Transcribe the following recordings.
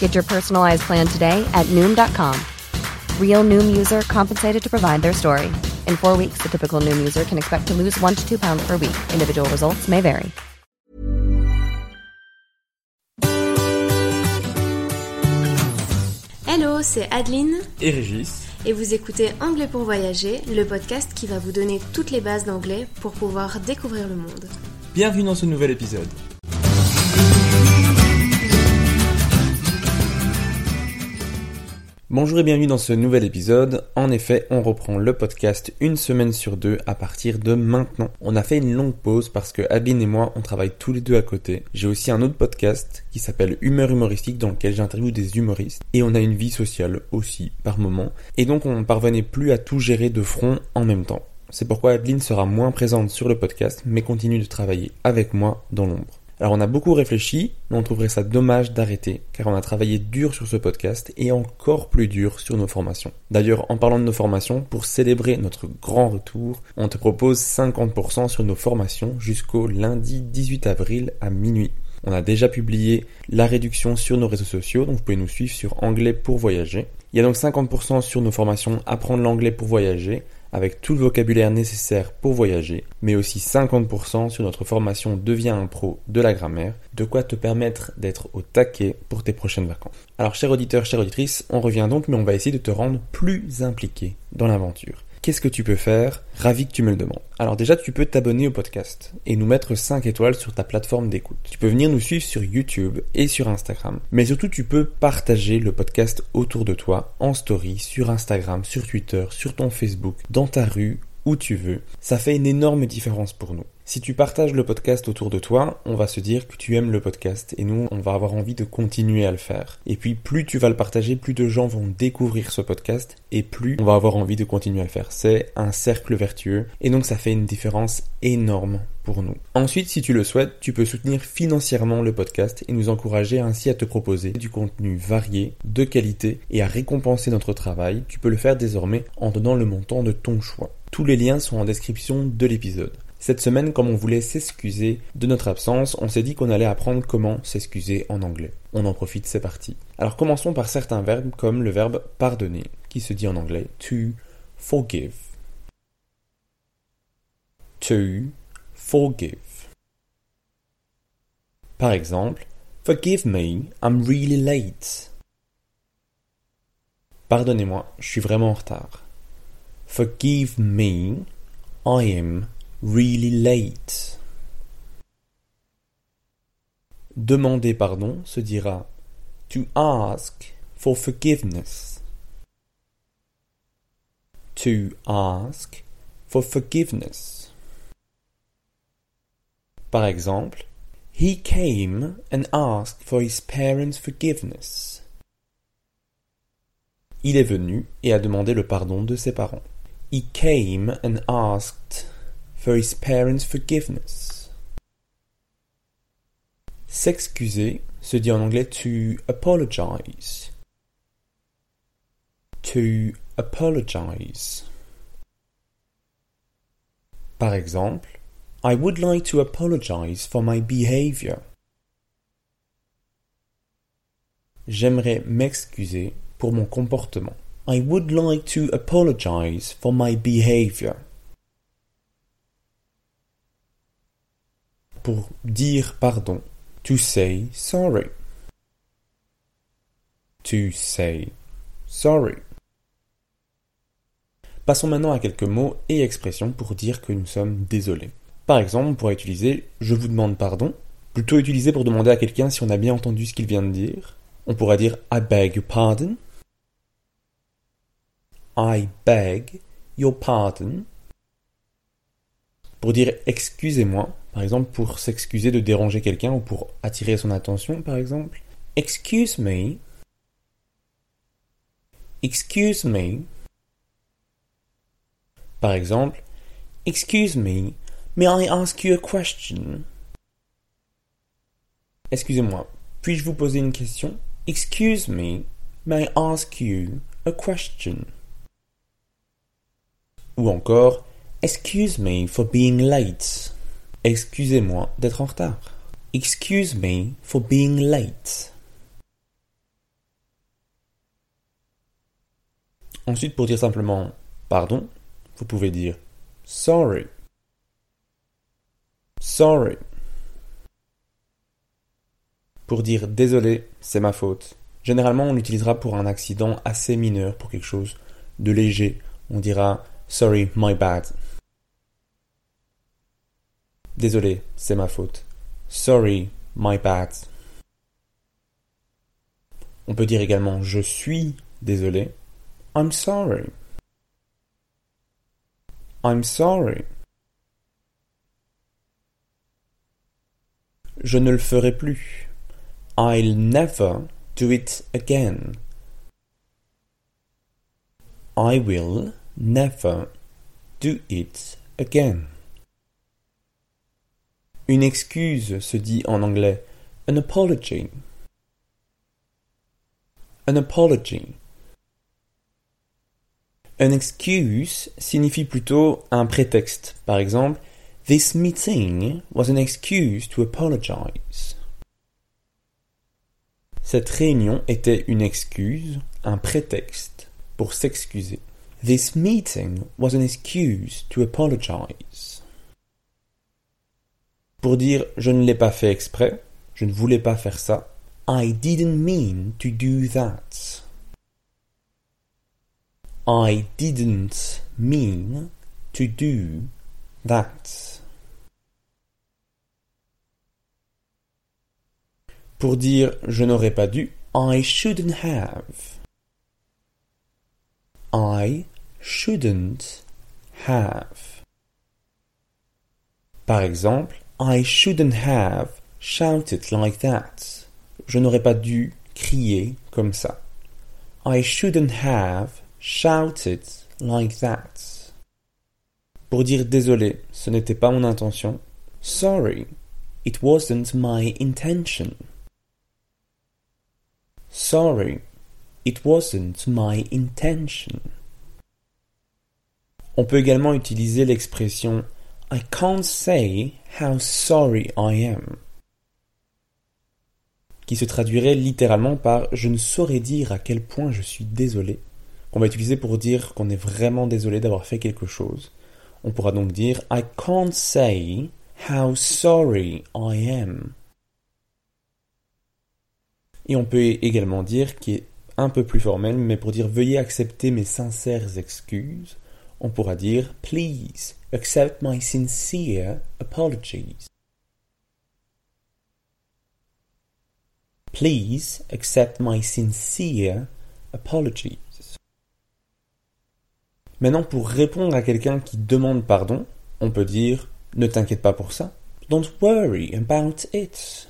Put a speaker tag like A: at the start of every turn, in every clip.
A: Get your personalized plan today at Noom.com. Real Noom user compensated to provide their story. In four weeks, the typical Noom user can expect to lose one to two pounds per week. Individual results may vary.
B: Hello, c'est Adeline
C: et Régis.
B: et vous écoutez Anglais pour voyager, le podcast qui va vous donner toutes les bases d'anglais pour pouvoir découvrir le monde.
C: Bienvenue dans ce nouvel épisode. Bonjour et bienvenue dans ce nouvel épisode. En effet, on reprend le podcast une semaine sur deux à partir de maintenant. On a fait une longue pause parce que Adeline et moi, on travaille tous les deux à côté. J'ai aussi un autre podcast qui s'appelle Humeur humoristique dans lequel j'interviewe des humoristes. Et on a une vie sociale aussi, par moment. Et donc on ne parvenait plus à tout gérer de front en même temps. C'est pourquoi Adeline sera moins présente sur le podcast, mais continue de travailler avec moi dans l'ombre. Alors on a beaucoup réfléchi, mais on trouverait ça dommage d'arrêter, car on a travaillé dur sur ce podcast et encore plus dur sur nos formations. D'ailleurs, en parlant de nos formations, pour célébrer notre grand retour, on te propose 50% sur nos formations jusqu'au lundi 18 avril à minuit. On a déjà publié la réduction sur nos réseaux sociaux, donc vous pouvez nous suivre sur Anglais pour voyager. Il y a donc 50% sur nos formations Apprendre l'anglais pour voyager, avec tout le vocabulaire nécessaire pour voyager, mais aussi 50% sur notre formation Deviens un pro de la grammaire, de quoi te permettre d'être au taquet pour tes prochaines vacances. Alors cher auditeur, chère auditrice, on revient donc, mais on va essayer de te rendre plus impliqué dans l'aventure. Qu'est-ce que tu peux faire? Ravi que tu me le demandes. Alors déjà, tu peux t'abonner au podcast et nous mettre 5 étoiles sur ta plateforme d'écoute. Tu peux venir nous suivre sur YouTube et sur Instagram. Mais surtout, tu peux partager le podcast autour de toi, en story, sur Instagram, sur Twitter, sur ton Facebook, dans ta rue, où tu veux. Ça fait une énorme différence pour nous. Si tu partages le podcast autour de toi, on va se dire que tu aimes le podcast et nous, on va avoir envie de continuer à le faire. Et puis, plus tu vas le partager, plus de gens vont découvrir ce podcast et plus on va avoir envie de continuer à le faire. C'est un cercle vertueux et donc ça fait une différence énorme pour nous. Ensuite, si tu le souhaites, tu peux soutenir financièrement le podcast et nous encourager ainsi à te proposer du contenu varié, de qualité et à récompenser notre travail. Tu peux le faire désormais en donnant le montant de ton choix. Tous les liens sont en description de l'épisode. Cette semaine, comme on voulait s'excuser de notre absence, on s'est dit qu'on allait apprendre comment s'excuser en anglais. On en profite, c'est parti. Alors commençons par certains verbes comme le verbe pardonner, qui se dit en anglais to forgive. To forgive. Par exemple, Forgive me, I'm really late. Pardonnez-moi, je suis vraiment en retard. Forgive me, I am really late. Demander pardon se dira to ask for forgiveness. To ask for forgiveness. Par exemple, he came and asked for his parents' forgiveness. Il est venu et a demandé le pardon de ses parents. He came and asked for his parents' forgiveness. S'excuser se dit en anglais to apologize. To apologize. Par exemple, I would like to apologize for my behavior. J'aimerais m'excuser pour mon comportement. I would like to apologize for my behavior. Pour dire pardon. To say sorry. To say sorry. Passons maintenant à quelques mots et expressions pour dire que nous sommes désolés. Par exemple, on pourrait utiliser je vous demande pardon, plutôt utilisé pour demander à quelqu'un si on a bien entendu ce qu'il vient de dire. On pourra dire I beg your pardon. I beg your pardon. Pour dire excusez-moi, par exemple pour s'excuser de déranger quelqu'un ou pour attirer son attention, par exemple. Excuse me. Excuse me. Par exemple, Excuse me, may I ask you a question? Excusez-moi, puis-je vous poser une question? Excuse me, may I ask you a question? Ou encore, Excuse me for being late. Excusez-moi d'être en retard. Excuse me for being late. Ensuite, pour dire simplement pardon, vous pouvez dire sorry. Sorry. Pour dire désolé, c'est ma faute. Généralement, on l'utilisera pour un accident assez mineur, pour quelque chose de léger. On dira sorry, my bad. Désolé, c'est ma faute. Sorry, my bad. On peut dire également je suis désolé. I'm sorry. I'm sorry. Je ne le ferai plus. I'll never do it again. I will never do it again. Une excuse se dit en anglais an apology. An apology. An excuse signifie plutôt un prétexte. Par exemple, This meeting was an excuse to apologize. Cette réunion était une excuse, un prétexte pour s'excuser. This meeting was an excuse to apologize. Pour dire je ne l'ai pas fait exprès, je ne voulais pas faire ça. I didn't mean to do that. I didn't mean to do that. Pour dire je n'aurais pas dû, I shouldn't have. I shouldn't have. Par exemple, I shouldn't have shouted like that. Je n'aurais pas dû crier comme ça. I shouldn't have shouted like that. Pour dire désolé, ce n'était pas mon intention. Sorry, it wasn't my intention. Sorry, it wasn't my intention. On peut également utiliser l'expression I can't say how sorry I am, qui se traduirait littéralement par je ne saurais dire à quel point je suis désolé qu'on va utiliser pour dire qu'on est vraiment désolé d'avoir fait quelque chose. On pourra donc dire I can't say how sorry I am. Et on peut également dire, qui est un peu plus formel, mais pour dire veuillez accepter mes sincères excuses, on pourra dire please accept my sincere apologies. Please accept my sincere apologies. Maintenant, pour répondre à quelqu'un qui demande pardon, on peut dire Ne t'inquiète pas pour ça. Don't worry about it.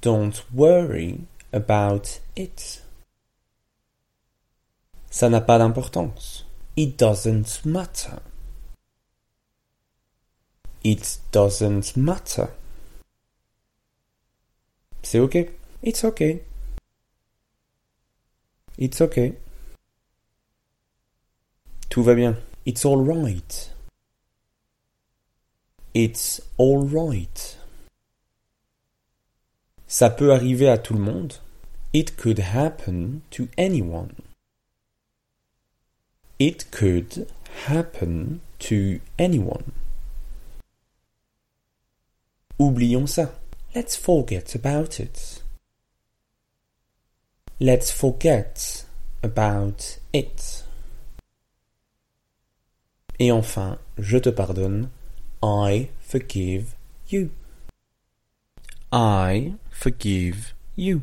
C: Don't worry about it. Ça n'a pas d'importance. It doesn't matter. It doesn't matter. C'est ok. It's ok. It's ok. Tout va bien. It's all right. It's alright. Ça peut arriver à tout le monde. It could happen to anyone. It could happen to anyone. Oublions ça. Let's forget about it. Let's forget about it. Et enfin, je te pardonne. I forgive you. I forgive you.